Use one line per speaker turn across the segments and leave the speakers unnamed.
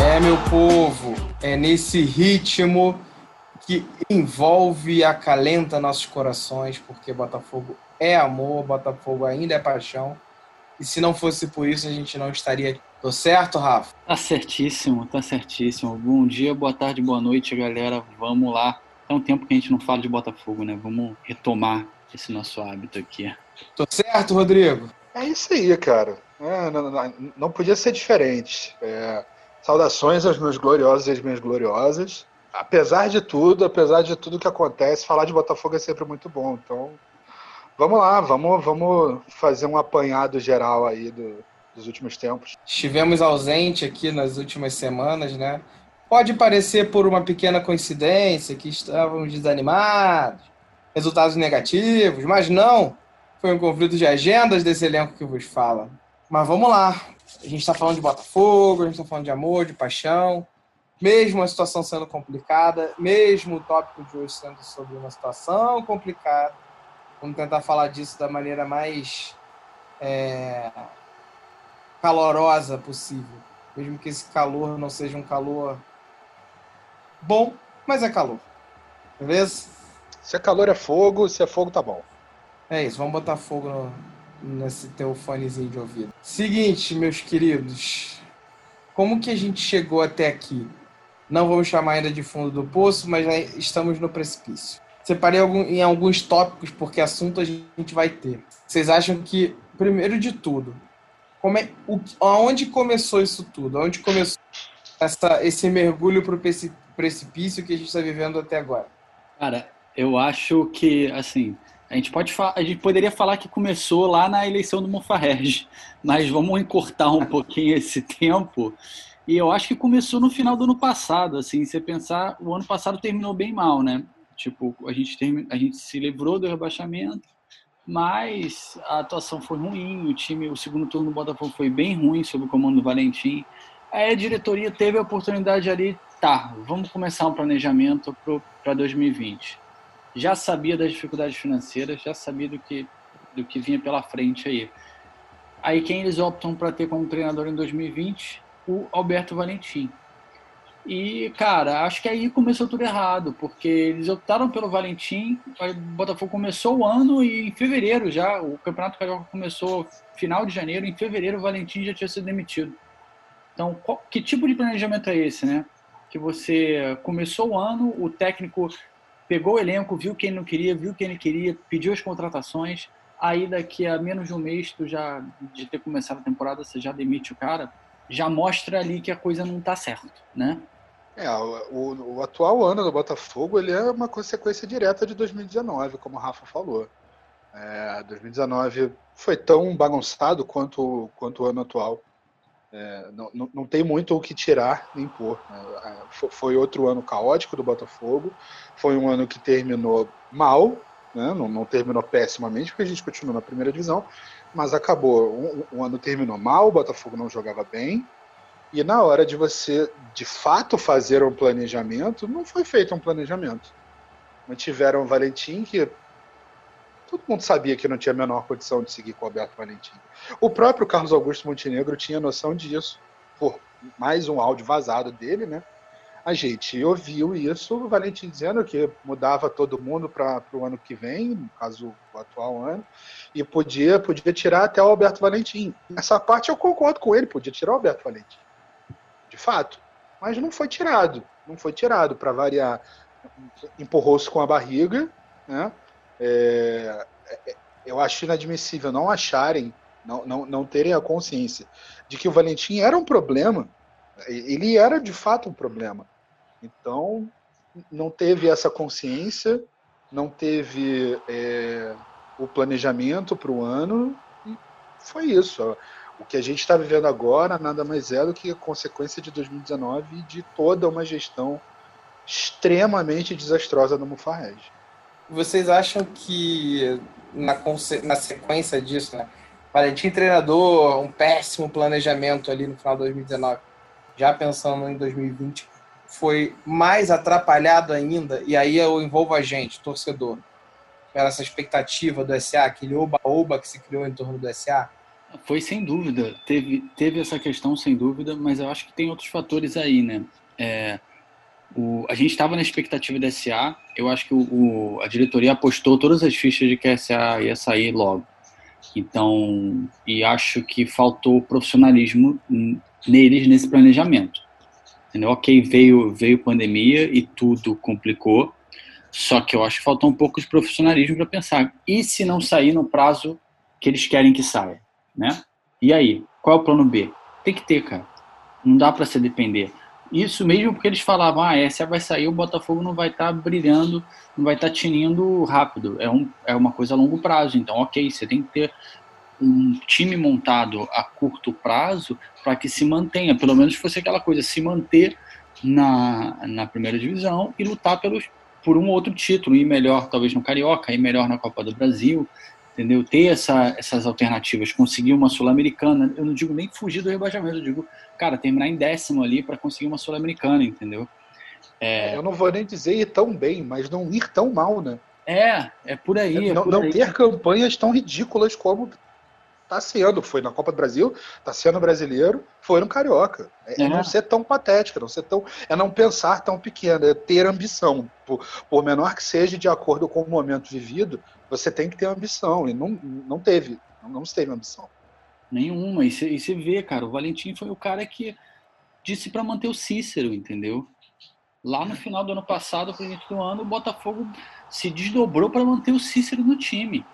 É, meu povo, é nesse ritmo que envolve e acalenta nossos corações, porque Botafogo é amor, Botafogo ainda é paixão. E se não fosse por isso, a gente não estaria aqui. Tô certo, Rafa?
Tá certíssimo, tá certíssimo. Bom dia, boa tarde, boa noite, galera. Vamos lá. É um tempo que a gente não fala de Botafogo, né? Vamos retomar esse nosso hábito aqui.
Tô certo, Rodrigo?
É isso aí, cara. É, não, não, não, podia ser diferente. É, saudações aos meus gloriosos e às minhas gloriosas. Apesar de tudo, apesar de tudo que acontece, falar de Botafogo é sempre muito bom. Então, vamos lá, vamos, vamos fazer um apanhado geral aí do, dos últimos tempos.
Estivemos ausente aqui nas últimas semanas, né? Pode parecer por uma pequena coincidência que estávamos desanimados, resultados negativos, mas não. Foi um conflito de agendas desse elenco que vos fala. Mas vamos lá. A gente está falando de Botafogo, a gente está falando de amor, de paixão. Mesmo a situação sendo complicada, mesmo o tópico de hoje sendo sobre uma situação complicada, vamos tentar falar disso da maneira mais é, calorosa possível. Mesmo que esse calor não seja um calor bom, mas é calor. Beleza?
Se é calor é fogo, se é fogo tá bom.
É isso, vamos botar fogo no, nesse teu fonezinho de ouvido. Seguinte, meus queridos, como que a gente chegou até aqui? Não vamos chamar ainda de fundo do poço, mas já estamos no precipício. Separei em alguns tópicos, porque assunto a gente vai ter. Vocês acham que, primeiro de tudo, como é, o, aonde começou isso tudo? Aonde começou essa, esse mergulho para o precipício que a gente está vivendo até agora?
Cara, eu acho que, assim, a gente, pode a gente poderia falar que começou lá na eleição do Monfarrege, mas vamos encurtar um pouquinho esse tempo. E eu acho que começou no final do ano passado, assim, você pensar, o ano passado terminou bem mal, né? Tipo, a gente, a gente se livrou do rebaixamento, mas a atuação foi ruim, o time, o segundo turno do Botafogo foi bem ruim sob o comando do Valentim. Aí a diretoria teve a oportunidade ali, tá, vamos começar um planejamento para 2020 já sabia das dificuldades financeiras, já sabia do que, do que vinha pela frente aí. Aí quem eles optam para ter como treinador em 2020? O Alberto Valentim. E, cara, acho que aí começou tudo errado, porque eles optaram pelo Valentim, o Botafogo começou o ano e em fevereiro já, o Campeonato Carioca começou final de janeiro, em fevereiro o Valentim já tinha sido demitido. Então, qual, que tipo de planejamento é esse, né? Que você começou o ano, o técnico pegou o elenco, viu quem não queria, viu quem ele queria, pediu as contratações. Aí daqui a menos de um mês, tu já de ter começado a temporada, você já demite o cara, já mostra ali que a coisa não tá certa, né?
É, o, o, atual ano do Botafogo ele é uma consequência direta de 2019, como o Rafa falou. É, 2019 foi tão bagunçado quanto, quanto o ano atual. É, não, não, tem muito o que tirar nem pôr. Né? É, foi outro ano caótico do Botafogo. Foi um ano que terminou mal, né? não, não, terminou pessimamente, porque a gente continuou na primeira divisão, mas acabou. Um, um, ano terminou mal, o Botafogo não jogava bem. E na hora de você, de fato, fazer um planejamento, não foi feito um planejamento. Mantiveram o Valentim, que todo mundo sabia que não tinha a menor condição de seguir com o Alberto Valentim. O próprio Carlos Augusto Montenegro tinha noção disso, por mais um áudio vazado dele, né? A gente ouviu isso, o Valentim dizendo que mudava todo mundo para o ano que vem, no caso o atual ano, e podia, podia tirar até o Alberto Valentim. Essa parte eu concordo com ele, podia tirar o Alberto Valentim. De fato. Mas não foi tirado. Não foi tirado, para variar. Empurrou-se com a barriga, né? É, é, eu acho inadmissível não acharem, não, não, não terem a consciência de que o Valentim era um problema. Ele era de fato um problema. Então, não teve essa consciência, não teve é, o planejamento para o ano, e foi isso. O que a gente está vivendo agora nada mais é do que a consequência de 2019 e de toda uma gestão extremamente desastrosa do Mufarrege.
Vocês acham que na, na sequência disso, né? Valentim treinador, um péssimo planejamento ali no final de 2019, já pensando em 2020, foi mais atrapalhado ainda, e aí eu envolvo a gente, torcedor. Era essa expectativa do SA, aquele oba-oba que se criou em torno do SA?
Foi sem dúvida. Teve, teve essa questão, sem dúvida, mas eu acho que tem outros fatores aí, né? É, o, a gente estava na expectativa da SA, eu acho que o, a diretoria apostou todas as fichas de que a SA ia sair logo. Então, e acho que faltou profissionalismo neles nesse planejamento. Entendeu? Ok, veio, veio pandemia e tudo complicou, só que eu acho que faltou um pouco de profissionalismo para pensar. E se não sair no prazo que eles querem que saia? Né? E aí? Qual é o plano B? Tem que ter, cara. Não dá para se depender. Isso mesmo porque eles falavam, ah, essa vai sair, o Botafogo não vai estar tá brilhando, não vai estar tá tinindo rápido. É, um, é uma coisa a longo prazo. Então, ok, você tem que ter um time montado a curto prazo para que se mantenha, pelo menos fosse aquela coisa, se manter na, na primeira divisão e lutar pelos, por um outro título, ir melhor talvez no Carioca, ir melhor na Copa do Brasil, entendeu? Ter essa, essas alternativas, conseguir uma Sul-Americana, eu não digo nem fugir do rebaixamento, eu digo, cara, terminar em décimo ali para conseguir uma Sul-Americana, entendeu?
É... Eu não vou nem dizer ir tão bem, mas não ir tão mal, né?
É, é por aí.
É não,
por
não
aí.
ter campanhas tão ridículas como tá sendo, foi na Copa do Brasil, tá sendo brasileiro, foi no Carioca. É, é. não ser tão patética, não ser tão, é não pensar tão pequeno, é ter ambição. Por, por, menor que seja, de acordo com o momento vivido, você tem que ter ambição. E não, não teve, não, não teve ambição.
Nenhuma. E você vê, cara, o Valentim foi o cara que disse para manter o Cícero, entendeu? Lá no final do ano passado, pro início do ano, o Botafogo se desdobrou para manter o Cícero no time,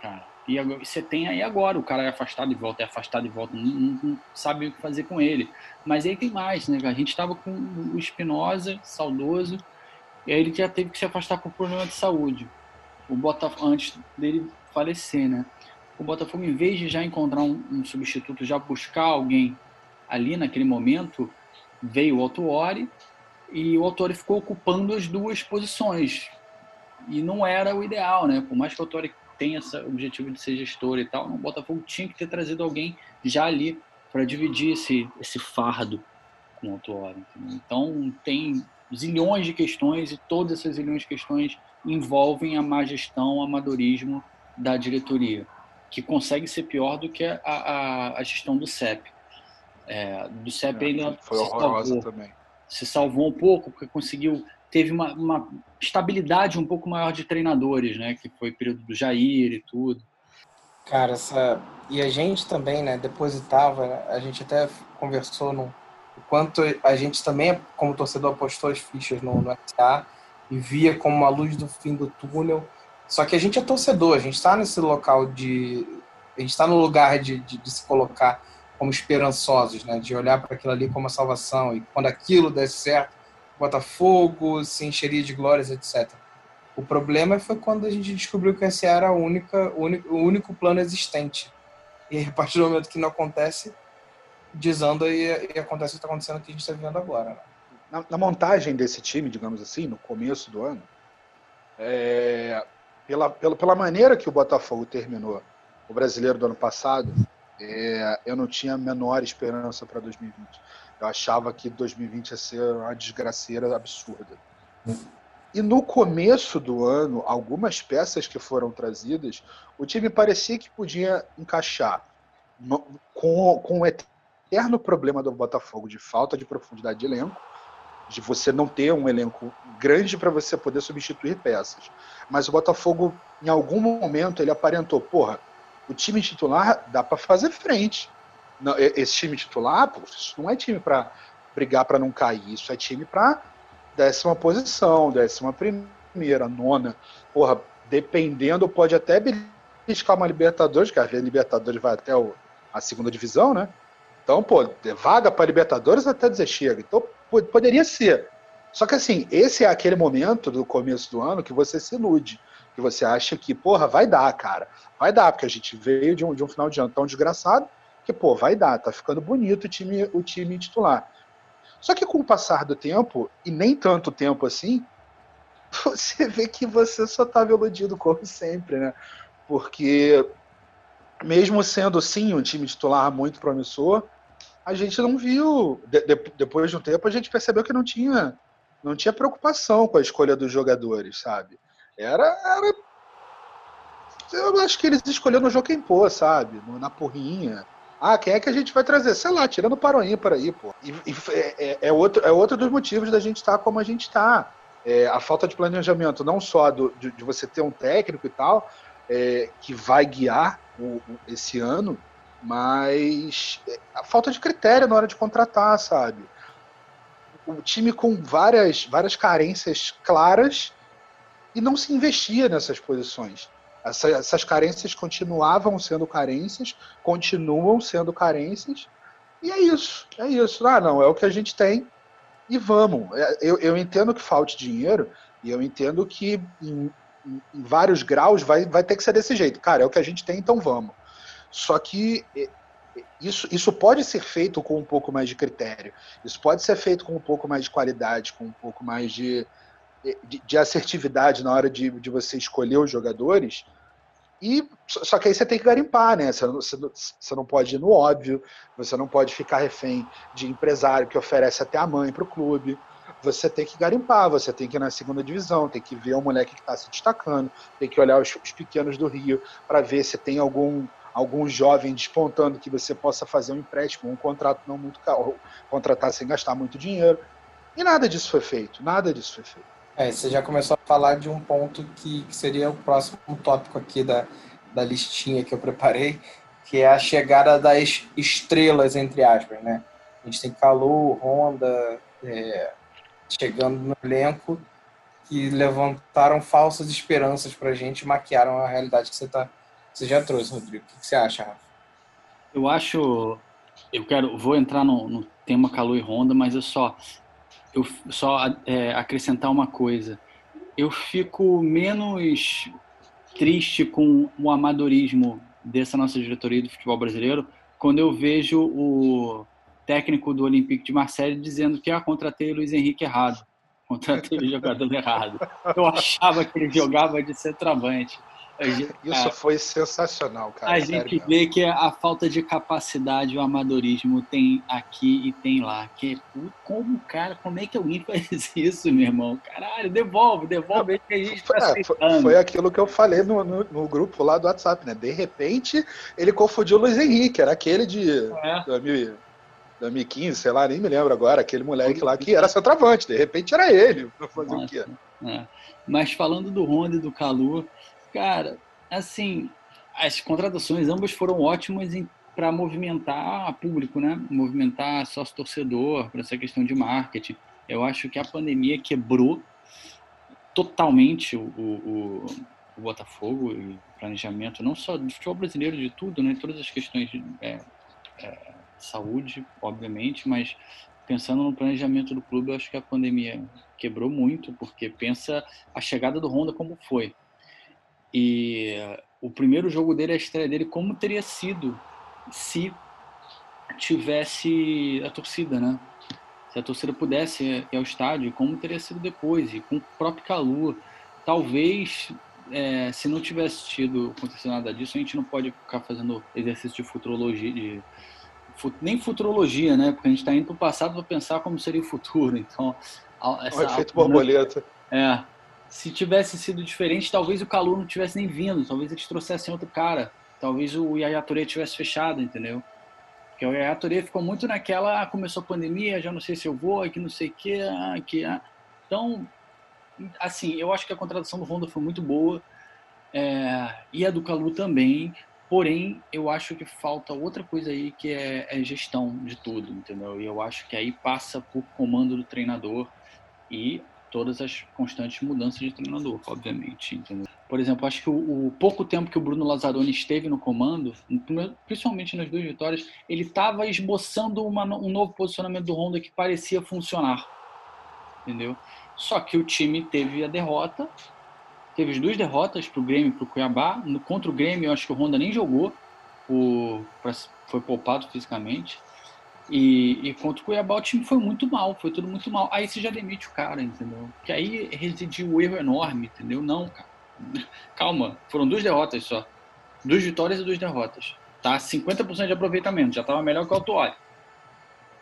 cara. E você tem aí agora, o cara é afastado e volta, é afastado e volta, não, não, não, sabe o que fazer com ele. Mas aí tem mais, né? A gente estava com o Espinosa, saudoso, e aí ele já teve que se afastar por problema de saúde. O Botafogo, antes dele falecer, né? O Botafogo, em vez de já encontrar um, um substituto, já buscar alguém ali naquele momento, veio o Autuori e o Autuori ficou ocupando as duas posições. E não era o ideal, né? Por mais que o Autuori tem esse objetivo de ser gestor e tal, o Botafogo tinha que ter trazido alguém já ali para dividir esse, esse fardo com o Autuori. Então tem zilhões de questões e todas essas zilhões de questões envolvem a má gestão, o amadorismo da diretoria, que consegue ser pior do que a, a, a gestão do CEP. É, do CEP é, ainda
foi horrorosa salvou, também.
Se salvou um pouco porque conseguiu teve uma, uma, estabilidade um pouco maior de treinadores, né? Que foi o período do Jair e tudo.
Cara, essa e a gente também, né? Depositava, né, a gente até conversou no o quanto a gente também, como torcedor, apostou as fichas no, no SA e via como uma luz do fim do túnel. Só que a gente é torcedor, a gente está nesse local de. A gente está no lugar de, de, de, se colocar como esperançosos, né? De olhar para aquilo ali como a salvação. E quando aquilo der certo, Botafogo se encheria de glórias, etc. O problema foi quando a gente descobriu que esse era a única, o, único, plano existente. E a partir do momento que não acontece, desanda e, e acontece o que está acontecendo que a gente está vivendo agora. Né?
Na, na, montagem desse time, digamos assim, no começo do ano, é, pela, pela, pela maneira que o Botafogo terminou o brasileiro do ano passado, é, eu não tinha a menor esperança para 2020. Eu achava que 2020 ia ser uma desgraceira absurda. E no começo do ano, algumas peças que foram trazidas, o time parecia que podia encaixar com, com o eterno problema do Botafogo de falta de profundidade de elenco, de você não ter um elenco grande para você poder substituir peças. Mas o Botafogo, em algum momento, ele aparentou, porra, o time titular dá para fazer frente. Não, esse time titular, pô, isso não é time para brigar para não cair, isso é time para décima posição, décima primeira, nona. Porra, dependendo, pode até beliscar uma Libertadores, que a Libertadores vai até o, a segunda divisão, né? Então, pô, vaga para Libertadores até dizer chega. Então, poderia ser. Só que assim, esse é aquele momento do começo do ano que você se ilude. Que você acha que, porra, vai dar, cara. Vai dar, porque a gente veio de um, de um final de ano tão desgraçado que, pô, vai dar, tá ficando bonito o time, o time titular. Só que com o passar do tempo, e nem tanto tempo assim, você vê que você só estava iludido como sempre, né? Porque mesmo sendo sim um time titular muito promissor, a gente não viu, de, de, depois de um tempo, a gente percebeu que não tinha, não tinha preocupação com a escolha dos jogadores, sabe? Era, era eu acho que eles escolheram no Joaquim Pô, sabe? Na porrinha. Ah, quem é que a gente vai trazer? Sei lá, tirando o Paroim para aí, pô. E, e é, é, é, outro, é outro dos motivos da gente estar tá como a gente está. É, a falta de planejamento, não só do, de, de, você ter um técnico e tal, é, que vai guiar o, o, esse ano, mas é, a falta de critério na hora de contratar, sabe? O time com várias, várias carências claras e não se investia nessas posições. Essa, essas carências continuavam sendo carências, continuam sendo carências, e é isso, é isso. Ah, não, é o que a gente tem e vamos. É, eu, eu entendo que falte dinheiro e eu entendo que em, em, vários graus vai, vai ter que ser desse jeito. Cara, é o que a gente tem, então vamos. Só que isso, isso pode ser feito com um pouco mais de critério. Isso pode ser feito com um pouco mais de qualidade, com um pouco mais de, de, de assertividade na hora de, de você escolher os jogadores e só que aí você tem que garimpar, né? Você não, você não pode ir no óbvio, você não pode ficar refém de empresário que oferece até a mãe para o clube. Você tem que garimpar, você tem que ir na segunda divisão, tem que ver o moleque que está se destacando, tem que olhar os, os pequenos do Rio para ver se tem algum algum jovem despontando que você possa fazer um empréstimo, um contrato não muito caro, contratar sem gastar muito dinheiro. E nada disso foi feito, nada disso foi feito.
É, você já começou a falar de um ponto que, que seria o próximo tópico aqui da, da listinha que eu preparei, que é a chegada das estrelas, entre aspas, né? A gente tem Calu, Honda, é, chegando no elenco, que levantaram falsas esperanças para a gente e maquiaram a realidade que você, tá, você já trouxe, Rodrigo. O que você acha, Rafa?
Eu acho. Eu quero. Vou entrar no, no tema Calu e Honda, mas eu só eu só é, acrescentar uma coisa. Eu fico menos triste com o amadorismo dessa nossa diretoria do futebol brasileiro quando eu vejo o técnico do Olympique de Marseille dizendo que ah, contratei o Luiz Henrique errado, contratei o jogador errado. Eu achava que ele jogava de centroavante.
Isso foi sensacional, cara.
A gente vê que a falta de capacidade, o amadorismo tem aqui e tem lá. Que é, como, cara, como é que alguém faz isso, meu irmão? Caralho, devolve, devolve.
que a gente tá foi, foi aquilo que eu falei no, no, no, grupo lá do WhatsApp, né? De repente, ele confundiu o Luiz Henrique, era aquele de é. 2015, sei lá, nem me lembro agora, aquele moleque lá que era centroavante, de repente era ele. Fazer Nossa, o quê?
É. Mas falando do Ronda e do Calu, Cara, assim, as contratações ambas foram ótimas para movimentar público, né? Movimentar sócio-torcedor, para essa questão de marketing. Eu acho que a pandemia quebrou totalmente o, o, o Botafogo e o planejamento, não só do futebol brasileiro, de tudo, né? Todas as questões de é, é, saúde, obviamente, mas pensando no planejamento do clube, eu acho que a pandemia quebrou muito, porque pensa a chegada do Honda como foi. E o primeiro jogo dele, a estreia dele, como teria sido se tivesse a torcida, né? Se a torcida pudesse ir ao estádio, como teria sido depois, e com o próprio calor. Talvez, é, se não tivesse tido acontecido nada disso, a gente não pode ficar fazendo exercício de futurologia, de, nem futurologia, né? Porque a gente está indo para o passado para pensar como seria o futuro. Então,
essa, o efeito borboleta.
É, se tivesse sido diferente, talvez o Calu não tivesse nem vindo, talvez eles trouxessem outro cara, talvez o Yaya Touré tivesse fechado, entendeu? Porque o Yaya Touré ficou muito naquela, ah, começou a pandemia, já não sei se eu vou, que não sei o que, ah, que... Ah. Então, assim, eu acho que a contratação do Honda foi muito boa, é, e a do Calu também, porém, eu acho que falta outra coisa aí, que é, é gestão de tudo, entendeu? E eu acho que aí passa por comando do treinador e todas as constantes mudanças de treinador, obviamente. Entendeu? Por exemplo, acho que o, o, pouco tempo que o Bruno Lazzaroni esteve no comando, principalmente nas duas vitórias, ele estava esboçando uma, um novo posicionamento do Honda que parecia funcionar. Entendeu? Só que o time teve a derrota, teve as duas derrotas para o Grêmio e para o Cuiabá. No, contra o Grêmio, eu acho que o Honda nem jogou, o, foi poupado fisicamente. E, e contra o Cuiabá o time foi muito mal, foi tudo muito mal. Aí você já demite o cara, entendeu? Que aí residiu um erro enorme, entendeu? Não, cara. Calma, foram duas derrotas só. Duas vitórias e duas derrotas. Tá 50% de aproveitamento, já estava melhor que o Autuori.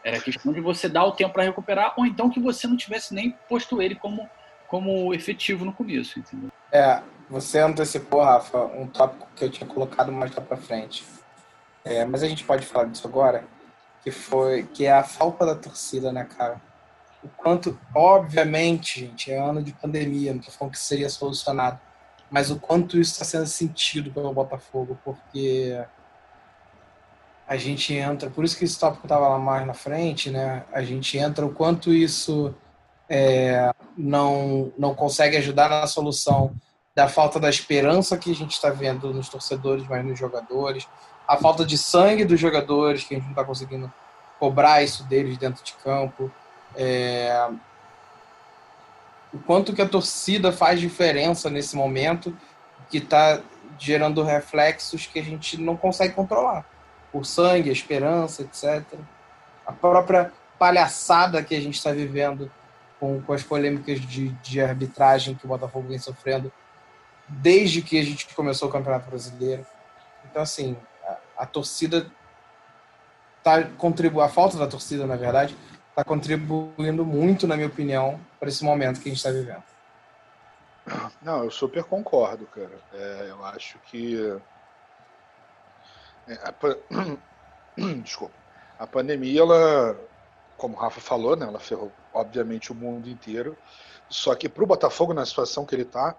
Era questão de você dar o tempo para recuperar, ou então que você não tivesse nem posto ele como, como efetivo no começo, entendeu?
É, você antecipou, Rafa, um tópico que eu tinha colocado mais lá para frente. É, mas a gente pode falar disso agora, que foi que é a falta da torcida, né, cara? O quanto, obviamente, gente, é ano de pandemia, não tô falando que seria solucionado, mas o quanto isso está sendo sentido pelo Botafogo, porque a gente entra, por isso que esse tópico estava lá mais na frente, né? A gente entra o quanto isso é, não, não consegue ajudar na solução da falta da esperança que a gente está vendo nos torcedores, mas nos jogadores, a falta de sangue dos jogadores, que a gente não está conseguindo cobrar isso deles dentro de campo, é... o quanto que a torcida faz diferença nesse momento, que está gerando reflexos que a gente não consegue controlar, o sangue, a esperança, etc. A própria palhaçada que a gente está vivendo com, com as polêmicas de, de arbitragem que o Botafogo vem sofrendo desde que a gente começou o Campeonato Brasileiro. Então, assim, a, torcida tá contribuindo, a falta da torcida, na verdade, está contribuindo muito, na minha opinião, para esse momento que a gente está vivendo.
Não, eu super concordo, cara. É, eu acho que. É, a... Desculpa. A pandemia, ela, como o Rafa falou, né, ela ferrou, obviamente, o mundo inteiro. Só que para o Botafogo, na situação que ele está,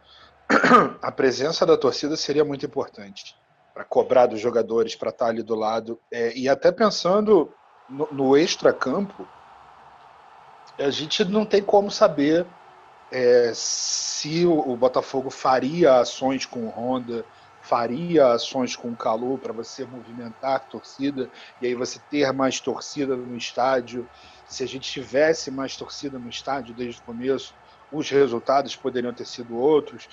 a presença da torcida seria muito importante para cobrar dos jogadores, para estar tá ali do lado. É, e até pensando no, no extra-campo, a gente não tem como saber é, se o, o, Botafogo faria ações com o Honda, faria ações com o Calu para você movimentar a torcida e aí você ter mais torcida no estádio. Se a gente tivesse mais torcida no estádio desde o começo, os resultados poderiam ter sido outros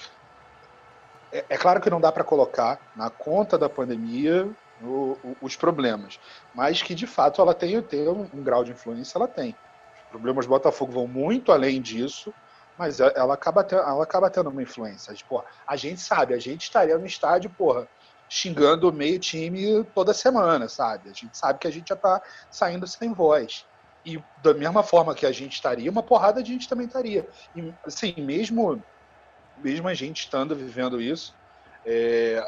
é, é claro que não dá para colocar na conta da pandemia o, o, os problemas, mas que de fato ela tem, tem um, um, grau de influência, ela tem. Os problemas do Botafogo vão muito além disso, mas ela acaba, tendo, ela acaba tendo uma influência. Porra, a gente sabe, a gente estaria no estádio, porra, xingando o meio time toda semana, sabe? A gente sabe que a gente já está saindo sem voz. E da mesma forma que a gente estaria, uma porrada de gente também estaria. E, assim, mesmo mesmo a gente estando vivendo isso, é,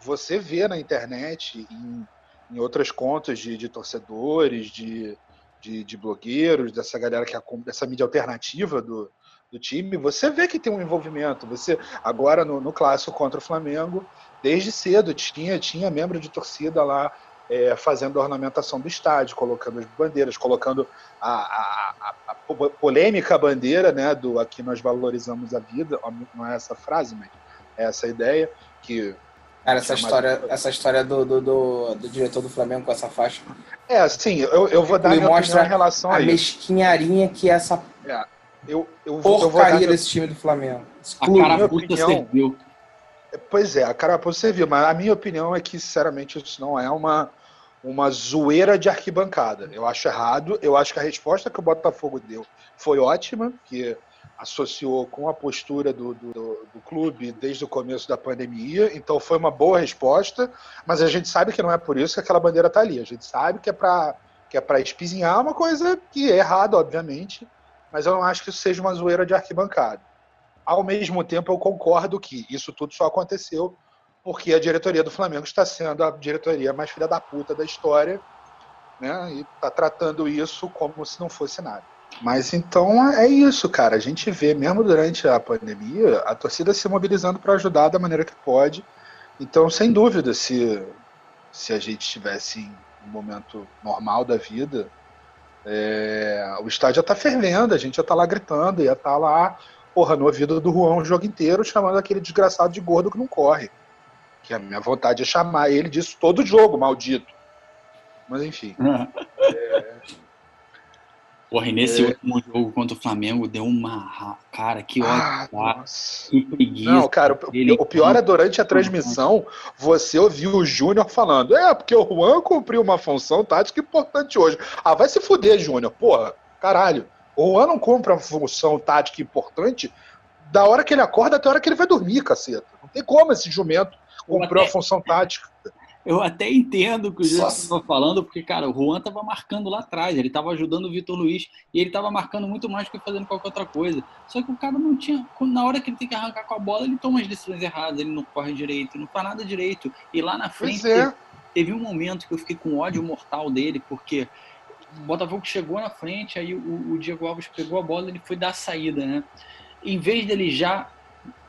você vê na internet, em, em outras contas de, de torcedores, de, de, de, blogueiros, dessa galera que é dessa mídia alternativa do, do time, você vê que tem um envolvimento. Você agora no, no clássico contra o Flamengo, desde cedo tinha tinha membro de torcida lá é, fazendo a ornamentação do estádio, colocando as bandeiras, colocando a, a, a, a, polêmica bandeira, né, do aqui nós valorizamos a vida, não é essa frase, mas é essa ideia que
Cara, essa história, essa história do, do, do, do, diretor do Flamengo com essa faixa.
É, sim, eu, eu vou dar
minha mostra em relação a, a mesquinharinha que essa
é, eu, eu,
porcaria eu vou dar desse time do Flamengo.
Exclui, a carapuça serviu.
Pois é, a carapuça serviu, mas a minha opinião é que, sinceramente, isso não é uma, uma zoeira de arquibancada. Eu acho errado. Eu acho que a resposta que o Botafogo deu foi ótima, que associou com a postura do, do, do, clube desde o começo da pandemia. Então foi uma boa resposta, mas a gente sabe que não é por isso que aquela bandeira está ali. A gente sabe que é para que é para espizinhar uma coisa que é errada, obviamente, mas eu não acho que isso seja uma zoeira de arquibancada. Ao mesmo tempo, eu concordo que isso tudo só aconteceu porque a diretoria do Flamengo está sendo a diretoria mais filha da puta da história, né? E está tratando isso como se não fosse nada. Mas então é isso, cara. A gente vê, mesmo durante a pandemia, a torcida se mobilizando para ajudar da maneira que pode. Então, sem dúvida, se, se a gente estivesse em um momento normal da vida, é, o estádio já tá fervendo, a gente já tá lá gritando, ia estar tá lá, porra, no ouvido do Juan o jogo inteiro, chamando aquele desgraçado de gordo que não corre. Que a minha vontade é chamar ele disso todo jogo, maldito. Mas enfim. é...
Porra, e nesse é... último jogo contra o Flamengo deu uma. Cara, que
ódio. Ah, que preguiça. Não, cara, o, o pior é durante a transmissão você ouviu o Júnior falando: é, porque o Juan cumpriu uma função tática importante hoje. Ah, vai se fuder, Júnior. Porra, caralho. O Juan não cumpre uma função tática importante da hora que ele acorda até a hora que ele vai dormir, caceta. Não tem como esse jumento cumpriu a função tática.
eu até entendo o que o Júlio estava falando, porque, cara, o Juan estava marcando lá atrás, ele estava ajudando o Vitor Luiz e ele estava marcando muito mais do que fazendo qualquer outra coisa. Só que o cara não tinha. Na hora que ele tem que arrancar com a bola, ele toma as decisões erradas, ele não corre direito, não faz nada direito. E lá na frente, é. teve um momento que eu fiquei com ódio mortal dele, porque o Botafogo chegou na frente, aí o, o Diego Alves pegou a bola e ele foi dar a saída, né? Em vez dele já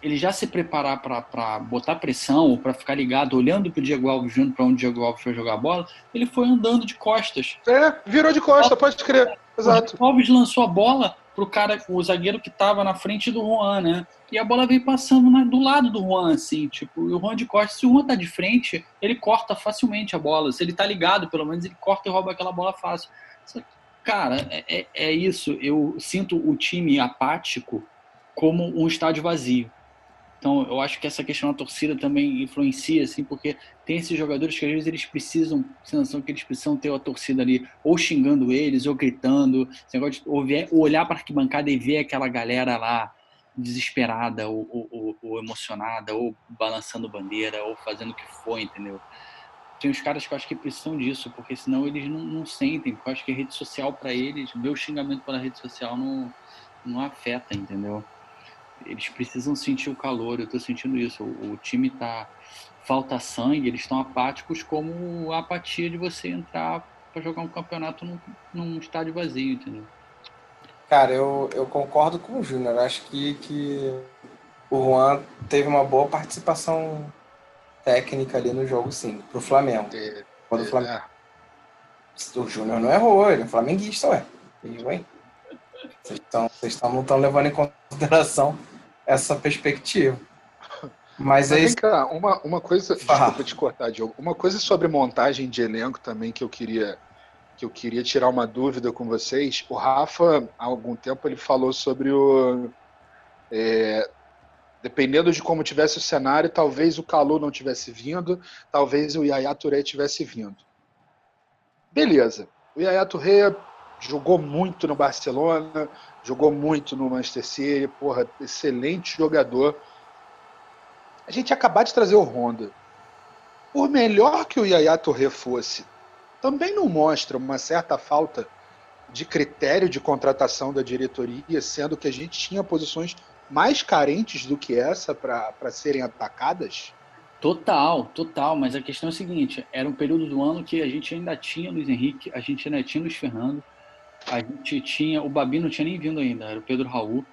ele já se preparar para botar pressão ou para ficar ligado, olhando para o Diego Alves junto para onde o Diego Alves foi jogar a bola, ele foi andando de costas.
É, virou de costa, pode crer. Exato.
O Diego Alves lançou a bola pro cara, o zagueiro que estava na frente do Juan, né? E a bola veio passando na, do lado do Juan, assim, tipo, e o Juan de costas, se o Juan tá de frente, ele corta facilmente a bola. Se ele tá ligado, pelo menos, ele corta e rouba aquela bola fácil. Cara, é, é, é isso. Eu sinto o time apático como um estádio vazio. Então, eu acho que essa questão da torcida também influencia, assim, porque tem esses jogadores que às vezes eles precisam, sensação que eles precisam ter a torcida ali, ou xingando eles, ou gritando, de, ou, ver, ou olhar para a arquibancada e ver aquela galera lá desesperada, ou, ou, ou, emocionada, ou balançando bandeira, ou fazendo o que for, entendeu? Tem os caras que eu acho que precisam disso, porque senão eles não, não sentem, porque eu acho que a rede social para eles, o xingamento pela rede social não, não afeta, entendeu? eles precisam sentir o calor, eu estou sentindo isso. O, o, time tá falta sangue, eles estão apáticos como a apatia de você entrar para jogar um campeonato num, num, estádio vazio, entendeu?
Cara, eu, eu concordo com o Júnior. Acho que, que o Juan teve uma boa participação técnica ali no jogo, sim, pro Flamengo. É, Quando o Flamengo. É. O Júnior não errou, ele é flamenguista, ué. Vocês estão, vocês não estão levando em consideração essa perspectiva. Mas, Mas é isso.
Cá, uma, uma coisa, desculpa te cortar, Diogo. Uma coisa sobre montagem de elenco também que eu queria que eu queria tirar uma dúvida com vocês. O Rafa, há algum tempo, ele falou sobre o. É, dependendo de como tivesse o cenário, talvez o Calu não tivesse vindo, talvez o Yaya Touré tivesse vindo. Beleza. O Yaya Touré jogou muito no Barcelona, jogou muito no Manchester City, porra, excelente jogador. A gente acabar de trazer o Honda. Por melhor que o Yaya Touré fosse, também não mostra uma certa falta de critério de contratação da diretoria, sendo que a gente tinha posições mais carentes do que essa para serem atacadas?
Total, total. Mas a questão é a seguinte: era um período do ano que a gente ainda tinha Luiz Henrique, a gente ainda tinha Luiz Fernando, a gente tinha. O Babi não tinha nem vindo ainda, era o Pedro Raul.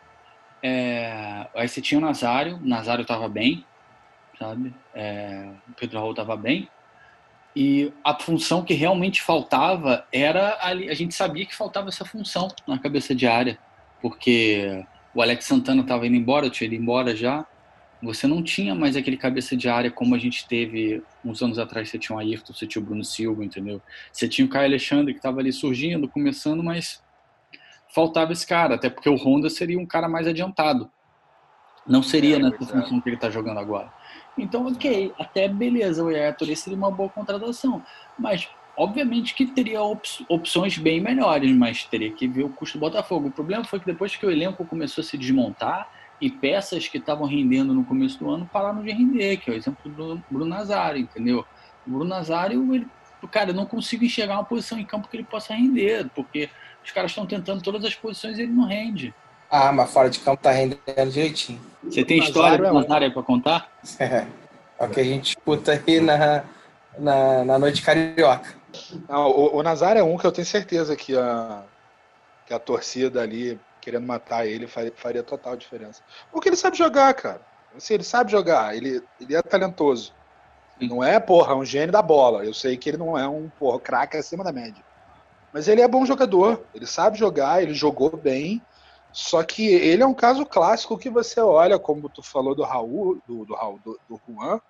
É, aí você tinha o Nazário, o Nazário estava bem, sabe? É, o Pedro Raul estava bem. E a função que realmente faltava era ali, a gente sabia que faltava essa função na cabeça de área, porque o Alex Santana estava indo embora, eu tinha ido embora já. Você não tinha mais aquele cabeça de área como a gente teve uns anos atrás. Você tinha o Ayrton, você tinha o Bruno Silva, entendeu? Você tinha o Caio Alexandre que estava ali surgindo, começando, mas faltava esse cara, até porque o Honda seria um cara mais adiantado. Não seria é, nessa é. função que ele está jogando agora. Então, ok, até beleza, o Yaya seria uma boa contratação. Mas, obviamente que teria op opções bem melhores, mas teria que ver o custo do Botafogo. O problema foi que depois que o elenco começou a se desmontar, e peças que estavam rendendo no começo do ano pararam de render, que é o exemplo do Bruno Nazário, entendeu? O Bruno Nazário, ele, cara, eu não consigo enxergar uma posição em campo que ele possa render, porque os caras estão tentando todas as posições e ele não rende.
Ah, mas fora de campo tá rendendo direitinho.
Você tem história do Nazário para contar?
É, é o que a gente escuta aí na, na, na noite carioca.
Não, o, o Nazário é um que eu tenho certeza que a, que a torcida ali querendo matar ele faria, faria total diferença. Porque ele sabe jogar, cara. Assim, ele sabe jogar, ele, ele é talentoso. Não é, porra, um gênio da bola. Eu sei que ele não é um, porra, craque acima da média. Mas ele é bom jogador, ele sabe jogar, ele jogou bem. Só que ele é um caso clássico que você olha, como tu falou do Raul, do, do Raul, do, do Juan,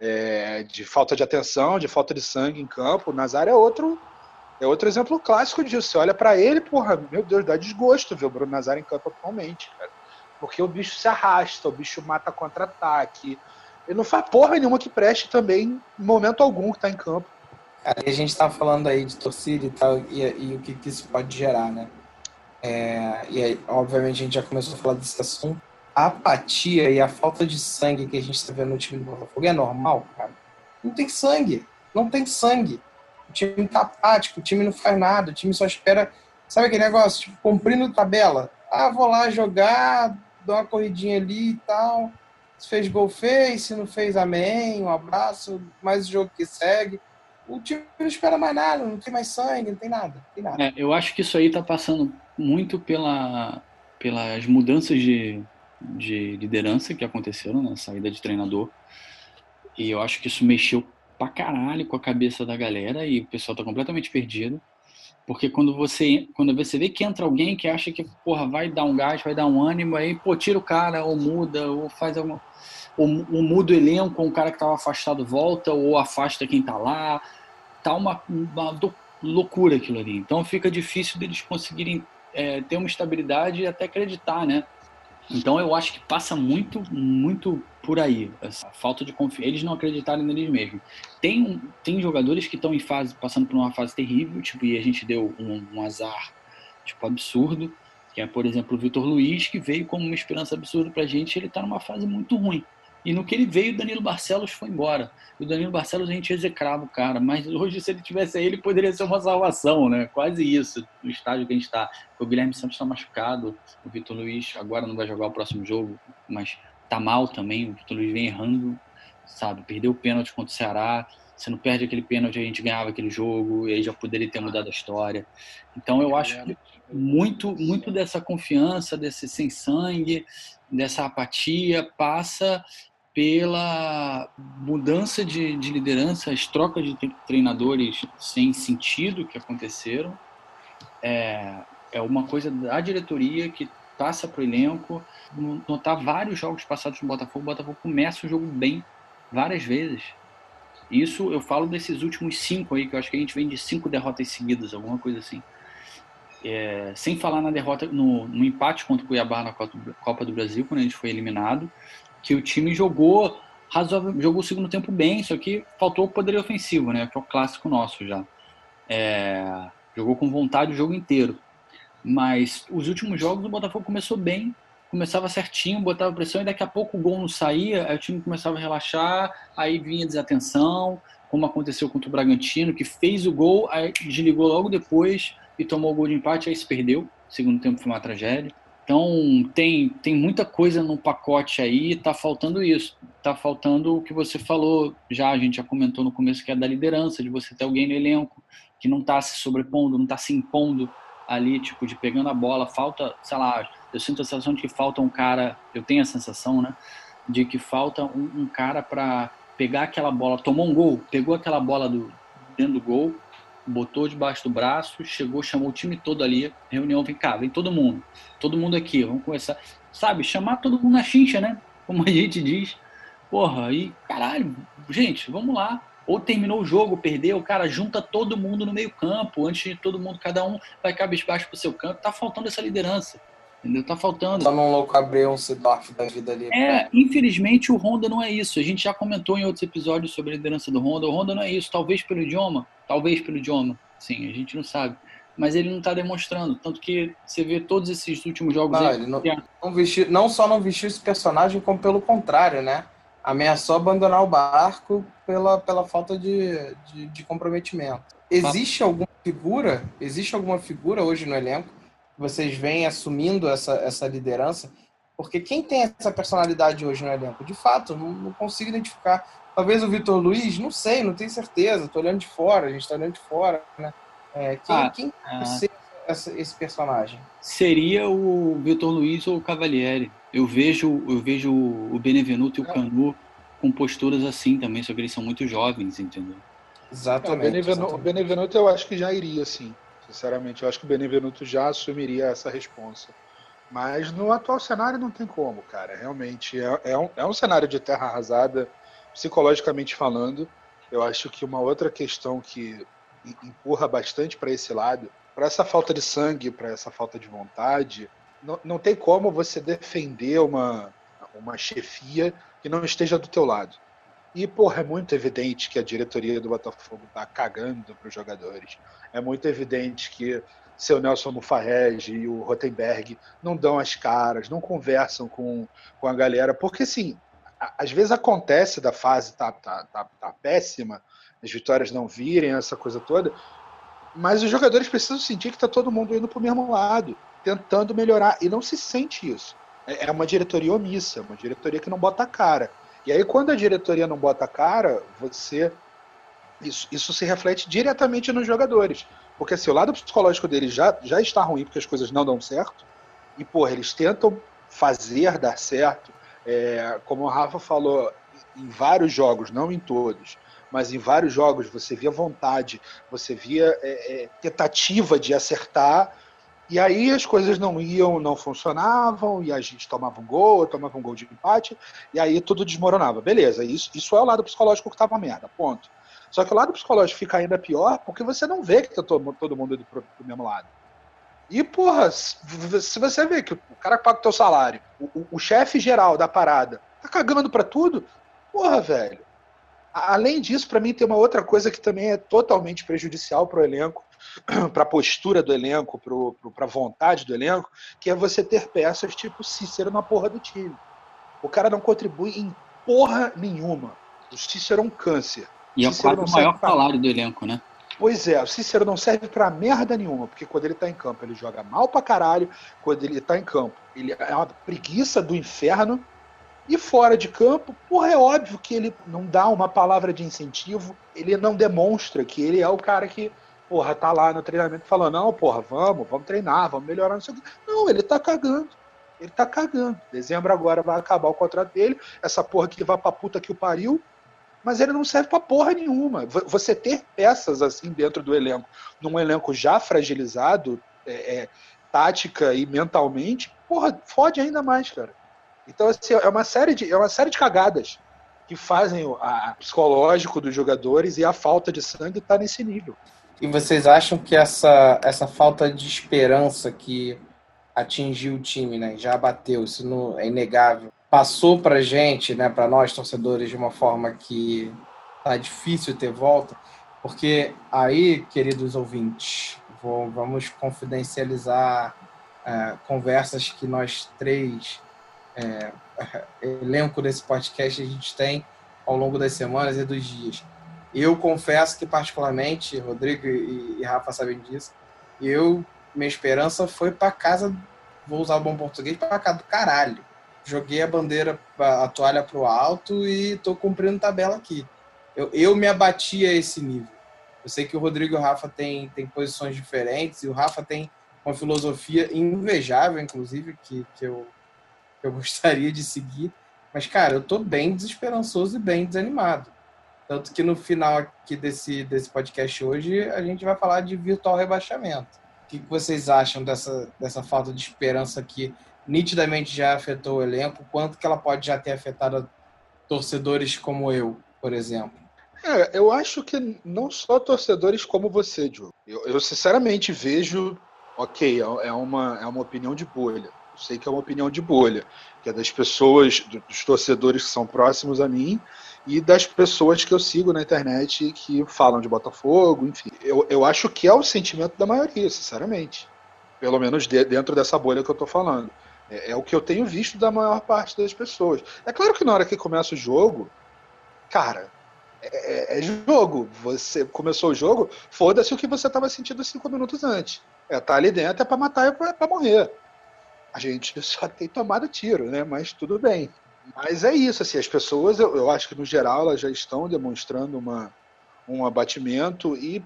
é, de falta de atenção, de falta de sangue em campo. O Nazar é outro é outro exemplo clássico disso. Você olha para ele, porra, meu Deus, dá desgosto ver o Bruno Nazário em campo atualmente, cara. Porque o bicho se arrasta, o bicho mata contra-ataque. Ele não faz porra nenhuma que preste também, em momento algum, que tá em campo.
Cara, e a gente tava falando aí de torcida e tal, e, e o que, que, isso pode gerar, né? É, e aí, obviamente, a gente já começou a falar desse assunto. A apatia e a falta de sangue que a gente tá vendo no time do Botafogo é normal, cara. Não tem sangue. não tem sangue. O time tá apático, o time não faz nada, o time só espera. Sabe aquele negócio? Tipo, cumprindo tabela. Ah, vou lá jogar, dou uma corridinha ali e tal. Se fez gol, fez. Se não fez, amém. Um abraço. Mais o jogo que segue. O time não espera mais nada, não tem mais sangue, não tem nada. Tem nada.
É, eu acho que isso aí tá passando muito pela, pelas mudanças de, de liderança que aconteceram na saída de treinador. E eu acho que isso mexeu pra caralho com a cabeça da galera e o pessoal tá completamente perdido. Porque quando você, quando você vê que entra alguém que acha que, porra, vai dar um gás, vai dar um ânimo, aí, pô, tira o cara, ou muda, ou faz alguma. Ou, ou muda o elenco, um cara que tava afastado volta, ou afasta quem tá lá. Tá uma, uma loucura aquilo ali. Então fica difícil deles conseguirem é, ter uma estabilidade e até acreditar, né? Então eu acho que passa muito, muito por aí. Essa falta de confiança. Eles não acreditarem neles mesmos. Tem, tem jogadores que estão em fase, passando por uma fase terrível, tipo, e a gente deu um, um azar, tipo, absurdo. Que é, por exemplo, o Vitor Luiz, que veio como uma esperança absurda pra gente, ele tá numa fase muito ruim. E no que ele veio, o Danilo Barcelos foi embora. O Danilo Barcelos a gente execrava o cara, mas hoje, se ele tivesse aí, ele poderia ser uma salvação, né? Quase isso, no estágio que a gente está. O Guilherme Santos está machucado, o Vitor Luiz agora não vai jogar o próximo jogo, mas tá mal também. O Vitor Luiz vem errando, sabe? Perdeu o pênalti contra o Ceará. Se não perde aquele pênalti, a gente ganhava aquele jogo, e aí já poderia ter mudado a história. Então eu acho que muito, muito dessa confiança, desse sem sangue, dessa apatia passa pela mudança de, de liderança, as trocas de treinadores sem sentido que aconteceram. É, é uma coisa da diretoria que passa para o elenco. Notar vários jogos passados no Botafogo, o Botafogo começa o jogo bem várias vezes. Isso eu falo desses últimos cinco aí, que eu acho que a gente vem de cinco derrotas seguidas, alguma coisa assim. É, sem falar na derrota, no, no, empate contra o Cuiabá na Copa do Brasil, quando a gente foi eliminado, que o time jogou razoável, jogou o segundo tempo bem, só que faltou o poder ofensivo, né? Que é o clássico nosso já. É, jogou com vontade o jogo inteiro. Mas os últimos jogos o Botafogo começou bem, começava certinho, botava pressão e daqui a pouco o gol não saía, aí o time começava a relaxar, aí vinha desatenção, como aconteceu contra o Bragantino, que fez o gol, aí desligou logo depois e tomou o gol de empate, aí se perdeu. O segundo tempo foi uma tragédia. Então tem, tem muita coisa no pacote aí, tá faltando isso. Tá faltando o que você falou, já a gente já comentou no começo que é da liderança, de você ter alguém no elenco que não tá se sobrepondo, não tá se impondo ali, tipo, de pegando a bola, falta, sei lá, eu sinto a sensação de que falta um cara, eu tenho a sensação, né, de que falta um, um cara para pegar aquela bola, tomou um gol, pegou aquela bola do dentro do gol, botou debaixo do braço, chegou, chamou o time todo ali, reunião, vem cá, vem todo mundo, todo mundo aqui, vamos começar, sabe, chamar todo mundo na chincha, né? Como a gente diz. Porra, aí, caralho, gente, vamos lá. Ou terminou o jogo, perdeu, o cara junta todo mundo no meio campo, antes de todo mundo, cada um vai cabisbaixo pro seu campo, tá faltando essa liderança. Entendeu? Tá faltando.
Só não louco abrir um Sidorf da vida ali.
É, infelizmente o Honda não é isso. A gente já comentou em outros episódios sobre a liderança do Honda. O Honda não é isso. Talvez pelo idioma, talvez pelo idioma. Sim, a gente não sabe. Mas ele não está demonstrando. Tanto que você vê todos esses últimos jogos.
Não, aí, ele não, não, vestiu, não só não vestiu esse personagem, como pelo contrário, né? Ameaçou abandonar o barco pela, pela falta de, de, de comprometimento. Existe alguma figura? Existe alguma figura hoje no elenco vocês vêm assumindo essa, essa liderança? Porque quem tem essa personalidade hoje no elenco? De fato, não, não consigo identificar. Talvez o Vitor Luiz, não sei, não tenho certeza. Estou olhando de fora, a gente está olhando de fora. Né? É, quem ah, quem ah, ser essa, esse personagem?
Seria o Vitor Luiz ou o Cavalieri. Eu vejo, eu vejo o Benevenuto e o é. Canu com posturas assim também, só que eles são muito jovens, entendeu?
Exatamente. É, o, Benevenuto, exatamente. o Benevenuto eu acho que já iria, sim. Sinceramente, eu acho que o Benevenuto já assumiria essa responsa. Mas no atual cenário não tem como, cara. Realmente é, é, um, é um cenário de terra arrasada, psicologicamente falando. Eu acho que uma outra questão que empurra bastante para esse lado, para essa falta de sangue, para essa falta de vontade, não, não tem como você defender uma, uma chefia que não esteja do teu lado. E, porra, é muito evidente que a diretoria do Botafogo tá cagando para os jogadores. É muito evidente que seu Nelson Mufarrege e o Rotenberg não dão as caras, não conversam com, com a galera, porque, assim, às vezes acontece da fase tá, tá, tá, tá péssima as vitórias não virem, essa coisa toda. Mas os jogadores precisam sentir que está todo mundo indo para o mesmo lado, tentando melhorar. E não se sente isso. É, é uma diretoria omissa, uma diretoria que não bota a cara. E aí, quando a diretoria não bota a cara, você. Isso, isso se reflete diretamente nos jogadores. Porque se assim, o lado psicológico deles já, já está ruim porque as coisas não dão certo, e, porra, eles tentam fazer dar certo, é, como o Rafa falou, em vários jogos, não em todos, mas em vários jogos você via vontade, você via é, é, tentativa de acertar, e aí as coisas não iam, não funcionavam, e a gente tomava um gol, tomava um gol de empate, e aí tudo desmoronava. Beleza, isso, isso é o lado psicológico que estava merda, ponto. Só que o lado psicológico fica ainda pior porque você não vê que tá todo, todo mundo pro, pro mesmo lado. E, porra, se você vê que o cara que paga o teu salário, o, o, chefe geral da parada, tá cagando para tudo, porra, velho. Além disso, para mim tem uma outra coisa que também é totalmente prejudicial para o elenco, para a postura do elenco, para a vontade do elenco, que é você ter peças tipo Cícero na porra do time. O cara não contribui em porra nenhuma. O Cícero é um câncer.
E é o maior salário do elenco, né?
Pois é, o Cícero não serve pra merda nenhuma, porque quando ele tá em campo ele joga mal pra caralho, quando ele tá em campo ele é uma preguiça do inferno, e fora de campo, porra, é óbvio que ele não dá uma palavra de incentivo, ele não demonstra que ele é o cara que, porra, tá lá no treinamento falando, não, porra, vamos, vamos treinar, vamos melhorar, não sei o. Não, ele tá cagando. Ele tá cagando. Dezembro agora vai acabar o contrato dele, essa porra que vai pra puta que o pariu, mas ele não serve para porra nenhuma. Você ter peças assim dentro do elenco, num elenco já fragilizado, é, é, tática e mentalmente, porra, fode ainda mais, cara. Então, assim, é uma série de, é uma série de cagadas que fazem o psicológico dos jogadores e a falta de sangue está nesse nível.
E vocês acham que essa, essa falta de esperança que atingiu o time, né? Já bateu, isso não, é inegável passou para gente, né, para nós torcedores, de uma forma que tá difícil ter volta, porque aí, queridos ouvintes, vou, vamos confidencializar é, conversas que nós três, é, elenco desse podcast, a gente tem ao longo das semanas e dos dias. Eu confesso que, particularmente, Rodrigo e, e Rafa sabem disso, eu, minha esperança foi para casa, vou usar o bom português, para casa do caralho joguei a bandeira, a toalha para o alto e estou cumprindo tabela aqui. Eu, eu me abati a esse nível. Eu sei que o Rodrigo e o Rafa têm tem posições diferentes e o Rafa tem uma filosofia invejável, inclusive, que, que, eu, que eu gostaria de seguir. Mas, cara, eu estou bem desesperançoso e bem desanimado. Tanto que no final aqui desse, desse podcast hoje, a gente vai falar de virtual rebaixamento. O que, que vocês acham dessa, dessa falta de esperança aqui nitidamente já afetou o elenco, quanto que ela pode já ter afetado torcedores como eu, por exemplo?
É, eu acho que não só torcedores como você, Diogo. Eu, eu, sinceramente vejo, ok, é, é uma, é uma opinião de bolha. Eu sei que é uma opinião de bolha, que é das pessoas, dos torcedores que são próximos a mim e das pessoas que eu sigo na internet que falam de Botafogo, enfim. Eu, eu acho que é o sentimento da maioria, sinceramente. Pelo menos de, dentro dessa bolha que eu tô falando. É, é, o que eu tenho visto da maior parte das pessoas. É claro que na hora que começa o jogo, cara, é, é, é jogo. Você começou o jogo, foda-se o que você estava sentindo cinco minutos antes. É, tá ali dentro é para matar e é para morrer. A gente só tem tomado tiro, né? Mas tudo bem. Mas é isso, assim, as pessoas, eu, eu acho que no geral elas já estão demonstrando uma, um abatimento e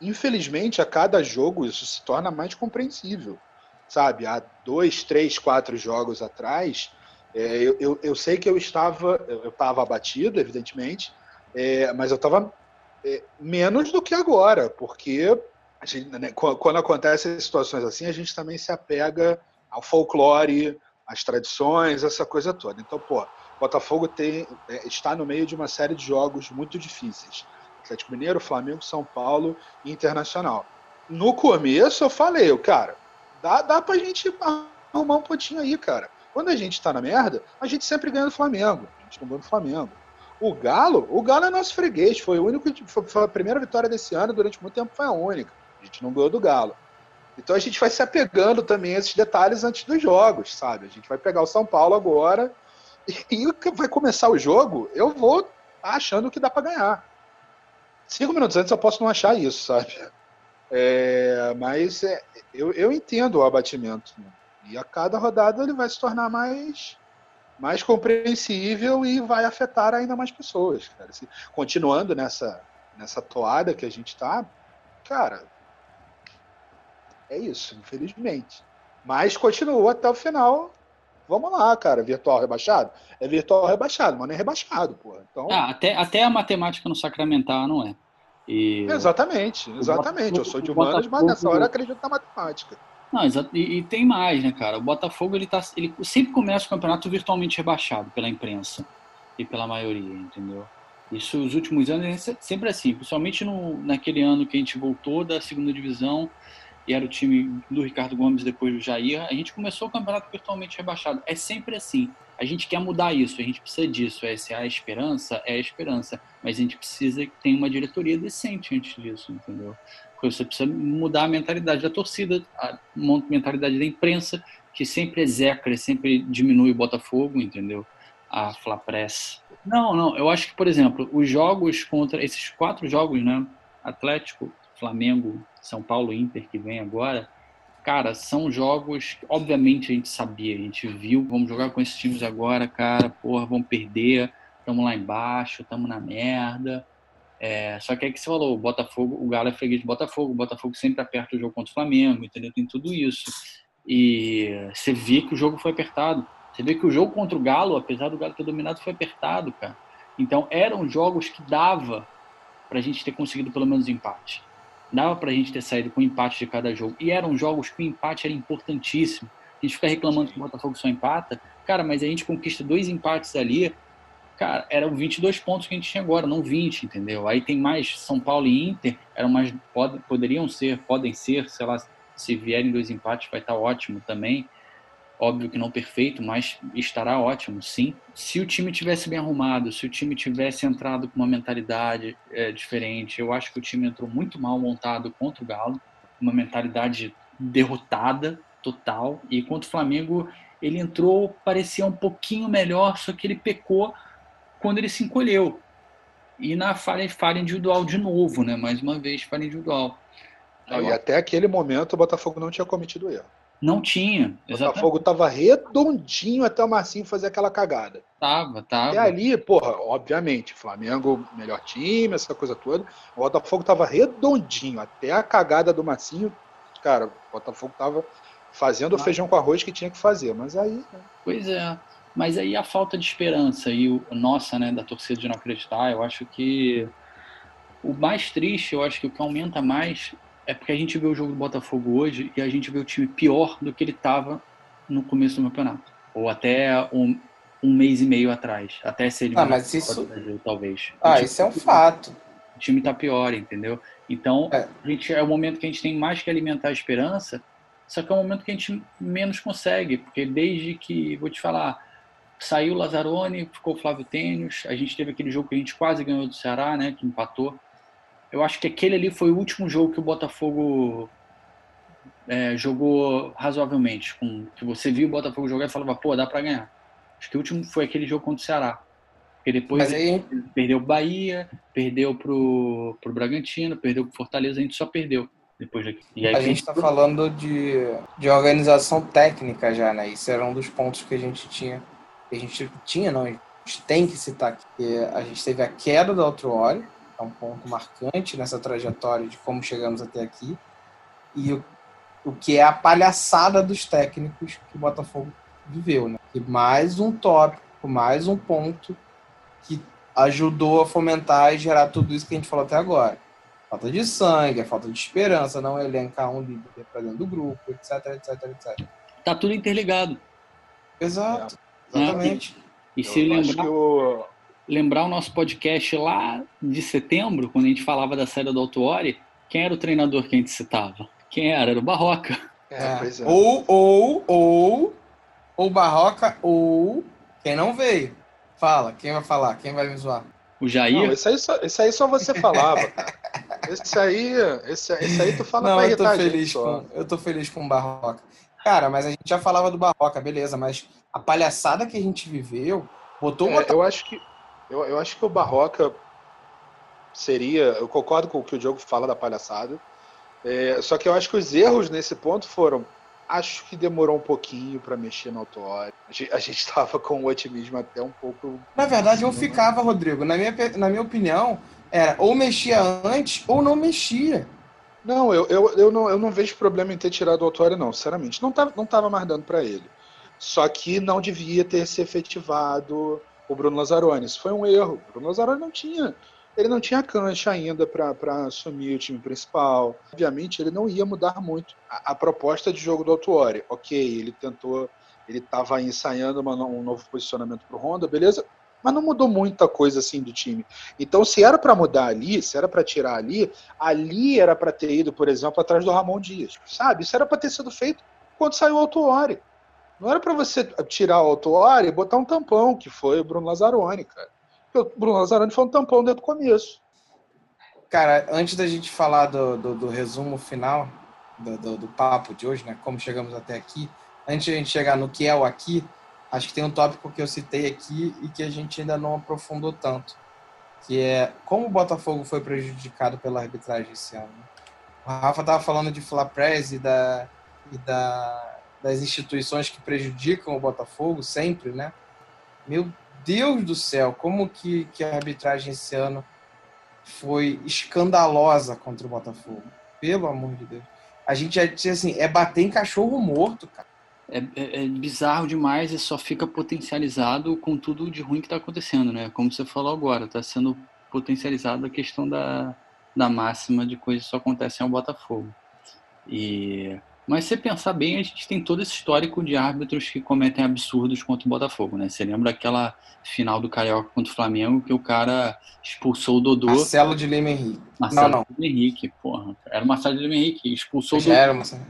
infelizmente a cada jogo isso se torna mais compreensível sabe? Há dois, três, quatro jogos atrás, é, eu, eu, eu, sei que eu estava, eu estava abatido, evidentemente, é, mas eu estava é, menos do que agora, porque gente, né, quando acontecem situações assim, a gente também se apega ao folclore, às tradições, essa coisa toda. Então, pô, Botafogo tem, é, está no meio de uma série de jogos muito difíceis. Atlético Mineiro, Flamengo, São Paulo e Internacional. No começo eu falei, cara, Dá, dá pra gente arrumar um pontinho aí, cara. Quando a gente tá na merda, a gente sempre ganha do Flamengo. A gente não ganha do Flamengo. O Galo, o Galo é nosso freguês. Foi o único, foi a primeira vitória desse ano, durante muito tempo foi a única. A gente não ganhou do Galo. Então a gente vai se apegando também a esses detalhes antes dos jogos, sabe? A gente vai pegar o São Paulo agora e vai começar o jogo, eu vou achando que dá para ganhar. Cinco minutos antes eu posso não achar isso, sabe? É, mas é, eu, eu entendo o abatimento. Né? E a cada rodada ele vai se tornar mais, mais compreensível e vai afetar ainda mais pessoas. Cara. Se, continuando nessa, nessa toada que a gente está, cara, é isso, infelizmente. Mas continua até o final. Vamos lá, cara. Virtual rebaixado? É virtual rebaixado, mas não é rebaixado, porra. Então...
Ah, até, até a matemática no Sacramental não é.
E... Exatamente, exatamente. Eu sou de humanas, mas nessa hora acredito na matemática.
Não, e, e, tem mais, né, cara? O Botafogo ele, tá, ele sempre começa o campeonato virtualmente rebaixado pela imprensa e pela maioria, entendeu? Isso, os últimos anos, é sempre assim, principalmente no, naquele ano que a gente voltou da segunda divisão e era o time do Ricardo Gomes depois do Jair, a gente começou o campeonato virtualmente rebaixado. É sempre assim. A gente quer mudar isso, a gente precisa disso. Essa é a esperança, é a esperança. Mas a gente precisa que tenha uma diretoria decente antes disso, entendeu? Porque você precisa mudar a mentalidade da torcida, a mentalidade da imprensa, que sempre execra, sempre diminui o Botafogo, entendeu? A Flapress. Não, não, eu acho que, por exemplo, os jogos contra esses quatro jogos, né? Atlético, Flamengo, São Paulo, Inter, que vem agora, cara, são jogos obviamente, a gente sabia, a gente viu, vamos jogar com esses times agora, cara, porra, vamos perder, estamos lá embaixo, estamos na merda. É, só que é que você falou, o Botafogo, o Galo é freguês de Botafogo, o Botafogo sempre aperta o jogo contra o Flamengo, entendeu? Tem tudo isso. E você vê que o jogo foi apertado. Você vê que o jogo contra o Galo, apesar do Galo ter dominado, foi apertado, cara. Então eram jogos que dava pra gente ter conseguido pelo menos empate. Dava pra gente ter saído com empate de cada jogo. E eram jogos que o empate era importantíssimo. A gente fica reclamando que o Botafogo só empata. Cara, mas a gente conquista dois empates ali cara, eram 22 pontos que a gente tinha agora, não 20, entendeu? Aí tem mais São Paulo e Inter, eram mais, pod, poderiam ser, podem ser, sei lá, se vierem dois empates vai estar ótimo também. Óbvio que não perfeito, mas estará ótimo, sim. Se o time tivesse bem arrumado, se o time tivesse entrado com uma mentalidade é, diferente, eu acho que o time entrou muito mal montado contra o Galo, uma mentalidade derrotada total. E contra o Flamengo, ele entrou, parecia um pouquinho melhor, só que ele pecou quando ele se encolheu. E na falha, falha individual de novo, né? Mais uma vez, falha individual.
Não, e até aquele momento o Botafogo não tinha cometido erro.
Não tinha.
Exatamente. O Botafogo tava redondinho até o Marcinho fazer aquela cagada.
Tava, tava.
E ali, porra, obviamente, Flamengo, melhor time, essa coisa toda. O Botafogo tava redondinho até a cagada do Marcinho. Cara, o Botafogo tava fazendo o feijão com arroz que tinha que fazer. Mas aí. Né?
Pois é. Mas aí a falta de esperança e o nossa, né, da torcida de não acreditar, eu acho que o mais triste, eu acho que o que aumenta mais é porque a gente vê o jogo do Botafogo hoje e a gente vê o time pior do que ele estava no começo do campeonato. Ou até um, um mês e meio atrás. Até ser
ah, mas isso...
Brasil, talvez.
Ah, isso é um fato.
O time está pior, entendeu? Então, é. A gente, é o momento que a gente tem mais que alimentar a esperança, só que é o momento que a gente menos consegue, porque desde que, vou te falar, Saiu o Lazzaroni, ficou o Flávio Tênis. A gente teve aquele jogo que a gente quase ganhou do Ceará, né? Que empatou. Eu acho que aquele ali foi o último jogo que o Botafogo é, jogou razoavelmente. Com, que você viu o Botafogo jogar e falava, pô, dá pra ganhar. Acho que o último foi aquele jogo contra o Ceará. Porque depois aí... perdeu o Bahia, perdeu pro, pro Bragantino, perdeu pro Fortaleza, a gente só perdeu depois daqui.
Aí, a gente está falando de, de organização técnica já, né? Isso era um dos pontos que a gente tinha que a gente tinha, não, a gente tem que citar aqui, que a gente teve a queda do Altroori, é um ponto marcante nessa trajetória de como chegamos até aqui, e o, o que é a palhaçada dos técnicos que o Botafogo viveu, né? E mais um tópico, mais um ponto que ajudou a fomentar e gerar tudo isso que a gente falou até agora. Falta de sangue, falta de esperança, não elencar um líder para dentro do grupo, etc, etc, etc.
Tá tudo interligado.
Exato. Exatamente.
E, e se lembrar, o... lembrar o nosso podcast lá de setembro, quando a gente falava da saída do Autuori, quem era o treinador que a gente citava? Quem era? Era o Barroca.
É, é. é. Ou, ou, ou, ou Barroca, ou quem não veio. Fala, quem vai falar? Quem vai me zoar?
O Jair?
Não, esse, aí só, esse aí só você falava. esse aí, esse, esse aí tu fala
não, pra eu tô feliz com, Eu tô feliz com o Barroca. Cara, mas a gente já falava do Barroca, beleza, mas a palhaçada que a gente viveu botou
é, eu acho que eu, eu acho que o Barroca seria. Eu concordo com o que o Diogo fala da palhaçada. É, só que eu acho que os erros nesse ponto foram. Acho que demorou um pouquinho para mexer no autório. A gente estava com o otimismo até um pouco.
Na verdade, eu ficava, Rodrigo. Na minha, na minha opinião, era ou mexia antes ou não mexia.
Não, eu, eu, eu, não, eu não vejo problema em ter tirado o autório, não, sinceramente. Não estava não tava mais dando para ele. Só que não devia ter se efetivado o Bruno Lazzaroni. Isso foi um erro. O Bruno Lazzaroni não tinha ele não tinha cancha ainda para assumir o time principal. Obviamente, ele não ia mudar muito a, a proposta de jogo do Autuori. Ok, ele tentou, ele estava ensaiando uma, um novo posicionamento para o Honda, beleza? Mas não mudou muita coisa assim do time. Então, se era para mudar ali, se era para tirar ali, ali era para ter ido, por exemplo, atrás do Ramon Dias. Sabe? Isso era para ter sido feito quando saiu o Autuori. Não era para você tirar o Autuori e botar um tampão, que foi o Bruno Lazzaroni, cara o Bruno Lazzaroni foi um tampão desde o começo.
Cara, antes da gente falar do, do, do resumo final do, do, do, papo de hoje, né? Como chegamos até aqui, antes de a gente chegar no que é o aqui, acho que tem um tópico que eu citei aqui e que a gente ainda não aprofundou tanto, que é como o Botafogo foi prejudicado pela arbitragem esse ano. O Rafa tava falando de Flapress e, da, e da, das instituições que prejudicam o Botafogo sempre, né? Meu Deus do céu, como que, que a arbitragem esse ano foi escandalosa contra o Botafogo. Pelo amor de Deus. A gente já disse assim, é bater em cachorro morto, cara.
É, é, é, bizarro demais e só fica potencializado com tudo de ruim que está acontecendo, né? Como você falou agora, está sendo potencializado a questão da, da máxima de coisas que só acontecem ao Botafogo. E mas se pensar bem, a gente tem todo esse histórico de árbitros que cometem absurdos contra o Botafogo, né? Você lembra aquela final do Carioca contra o Flamengo que o cara expulsou o Dodô.
Marcelo de Lima Henrique.
Marcelo não, não. de Lima Henrique, porra. Era o Marcelo de Lima Henrique. Expulsou
Acho o Dodô. Era, Marcelo.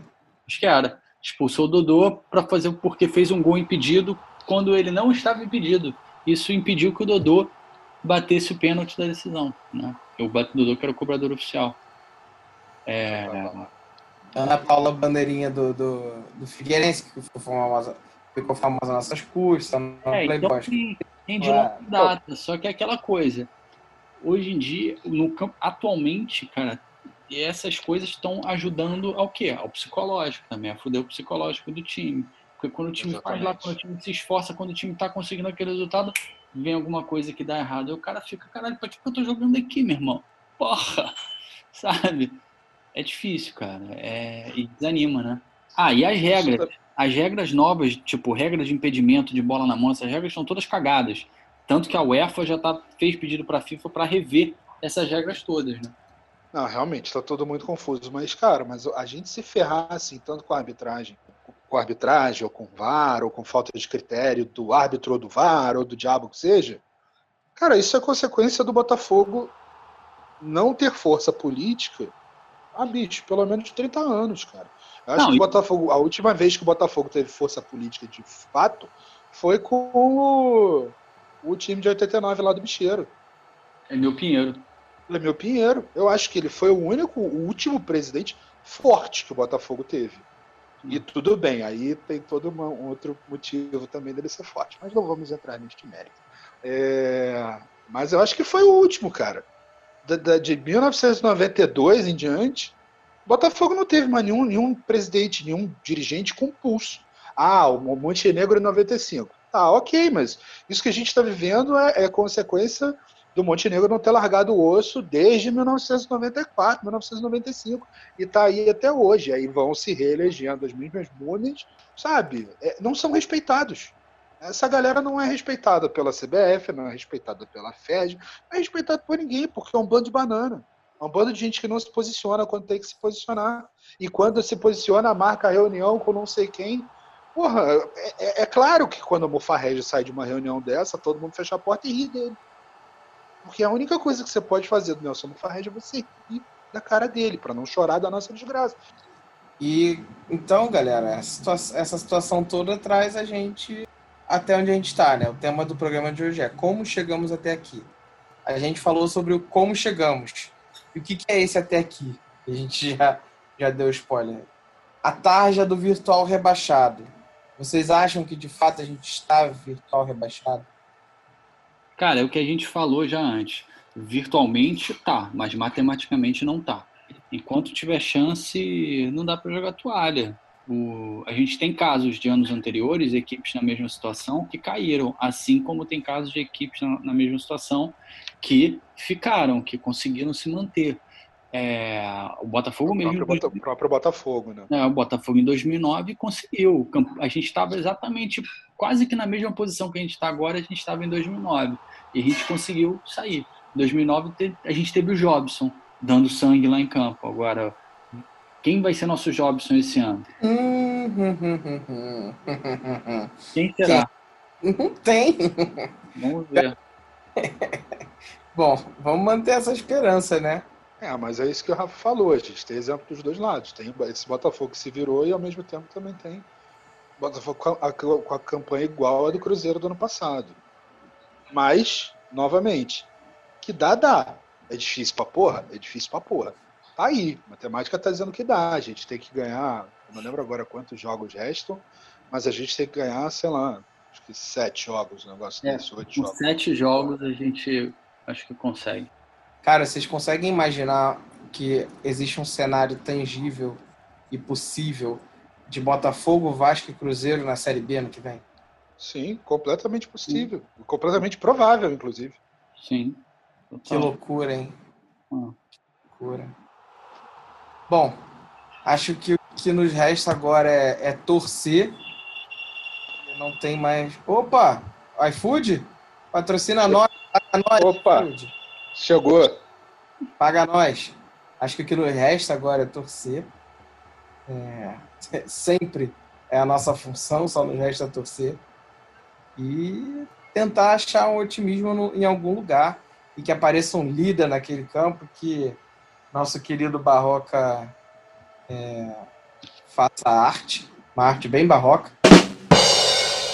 Acho que era. Expulsou o Dodô para fazer porque fez um gol impedido quando ele não estava impedido. Isso impediu que o Dodô batesse o pênalti da decisão, né? O Dodô que era o cobrador oficial. É,
Ana Paula Bandeirinha do, do, do Figueirense, que ficou famosa, ficou famosa nas nossas custas, no
é, então Playboy. Então, tem, tem de longa data, só que é aquela coisa. Hoje em dia, no campo, atualmente, cara, essas coisas estão ajudando ao quê? Ao psicológico também, a fuder o psicológico do time. Porque quando o time Exatamente. faz lá, quando o time se esforça, quando o time tá conseguindo aquele resultado, vem alguma coisa que dá errado. E o cara fica, caralho, pra que eu tô jogando aqui, meu irmão? Porra! Sabe? É difícil, cara. É, e desanima, né? Ah, e as regras. As regras novas, tipo, regras de impedimento de bola na mão, essas regras estão todas cagadas. Tanto que a UEFA já tá, fez pedido para a FIFA para rever essas regras todas, né?
Não, realmente, está tudo muito confuso. Mas, cara, mas a gente se ferrar assim, tanto com a arbitragem, com a arbitragem, ou com o VAR, ou com falta de critério do árbitro ou do VAR, ou do diabo que seja, cara, isso é consequência do Botafogo não ter força política ah, bicho, pelo menos 30 anos, cara. Eu acho não, que o Botafogo, a última vez que o Botafogo teve força política de fato foi com o, o time de 89 lá do Bicheiro.
É meu Pinheiro.
É meu Pinheiro. Eu acho que ele foi o único, o último presidente forte que o Botafogo teve. E tudo bem, aí tem todo uma, um outro motivo também dele ser forte. Mas não vamos entrar neste mérito. É, mas eu acho que foi o último, cara de 1992 em diante, Botafogo não teve mais nenhum, nenhum presidente, nenhum dirigente com pulso. Ah, o Montenegro em 95. Ah, ok, mas isso que a gente está vivendo é, é, consequência do Montenegro não ter largado o osso desde 1994, 1995, e está aí até hoje. Aí vão se reelegendo as mesmas múmias, sabe? É, não são respeitados. Essa galera não é respeitada pela CBF, não é respeitada pela FED, não é respeitada por ninguém, porque é um bando de banana. É um bando de gente que não se posiciona quando tem que se posicionar. E quando se posiciona, marca reunião com não sei quem. Porra, é, é, é claro que quando o Mufarrege sai de uma reunião dessa, todo mundo fecha a porta e ri dele. Porque a única coisa que você pode fazer do Nelson Mufarrege é você rir da cara dele, para não chorar da nossa desgraça.
E então, galera, essa situação toda traz a gente até onde a gente está, né? O tema do programa de hoje é como chegamos até aqui. A gente falou sobre o como chegamos. E o que, que é esse até aqui? A gente já, já deu spoiler. A tarja do virtual rebaixado. Vocês acham que de fato a gente está virtual rebaixado?
Cara, é o que a gente falou já antes. virtualmente tá, mas matematicamente não tá. Enquanto tiver chance, não dá para jogar toalha. O, a gente tem casos de anos anteriores, equipes na mesma situação, que caíram, assim como tem casos de equipes na, na mesma situação que ficaram, que conseguiram se manter. É, o Botafogo o mesmo.
Próprio, o próprio Botafogo, né?
É, o Botafogo em 2009 conseguiu. A gente estava exatamente, quase que na mesma posição que a gente está agora, a gente estava em 2009. E a gente conseguiu sair. Em 2009 a gente teve o Jobson dando sangue lá em campo. Agora, quem vai ser nosso Jobson esse ano? Quem será?
Tem.
Vamos ver.
Bom, vamos manter essa esperança, né?
É, mas é isso que o Rafa falou. A gente tem exemplo dos dois lados. Tem esse Botafogo que se virou e ao mesmo tempo também tem Botafogo com a, com a campanha igual a do Cruzeiro do ano passado. Mas, novamente, que dá, dá. É difícil pra porra? É difícil pra porra. Tá aí. A matemática tá dizendo que dá. A gente tem que ganhar. Eu não lembro agora quantos jogos restam, mas a gente tem que ganhar, sei lá, acho que sete jogos, um negócio
é,
desse, oito jogos.
Sete jogos a gente acho que consegue.
Cara, vocês conseguem imaginar que existe um cenário tangível e possível de Botafogo, Vasco e Cruzeiro na Série B ano que vem?
Sim, completamente possível. Sim. Completamente provável, inclusive.
Sim.
Total. Que loucura, hein? Que loucura. Bom, acho que o que nos resta agora é, é torcer. Não tem mais. Opa! iFood? Patrocina nós. nós
Opa! iFood. Chegou.
Paga nós. Acho que o que nos resta agora é torcer. É, sempre é a nossa função, só nos resta torcer. E tentar achar um otimismo no, em algum lugar e que apareça um líder naquele campo que nosso querido Barroca é, faça arte, uma arte bem barroca.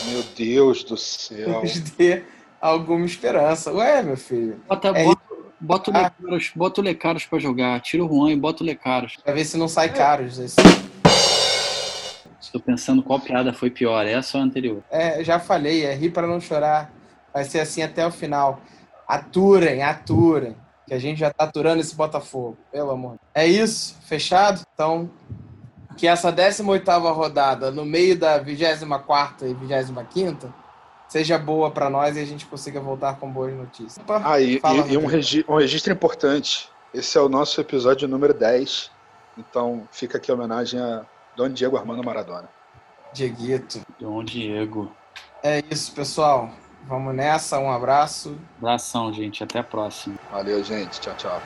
Meu Deus do céu.
Nos dê alguma esperança. Ué, meu filho.
Bota, é bota, bota, o ah. Lecaros, bota o Lecaros pra jogar. Tira o Juan e bota o Lecaros.
Pra ver se não sai é. caros. Esse.
Estou pensando qual piada foi pior, essa ou a anterior.
É, já falei, é rir para não chorar. Vai ser assim até o final. Aturem, aturem. Que a gente já tá aturando esse Botafogo, pelo amor. É isso, fechado? Então, que essa 18 rodada, no meio da 24 e 25 seja boa para nós e a gente consiga voltar com boas notícias.
Opa, ah, e, fala, e um, regi um registro importante. Esse é o nosso episódio número 10. Então, fica aqui a homenagem a Dom Diego Armando Maradona.
Dieguito.
Dom Diego.
É isso, pessoal. Vamos nessa, um abraço.
Abração, gente. Até a próxima.
Valeu, gente. Tchau, tchau.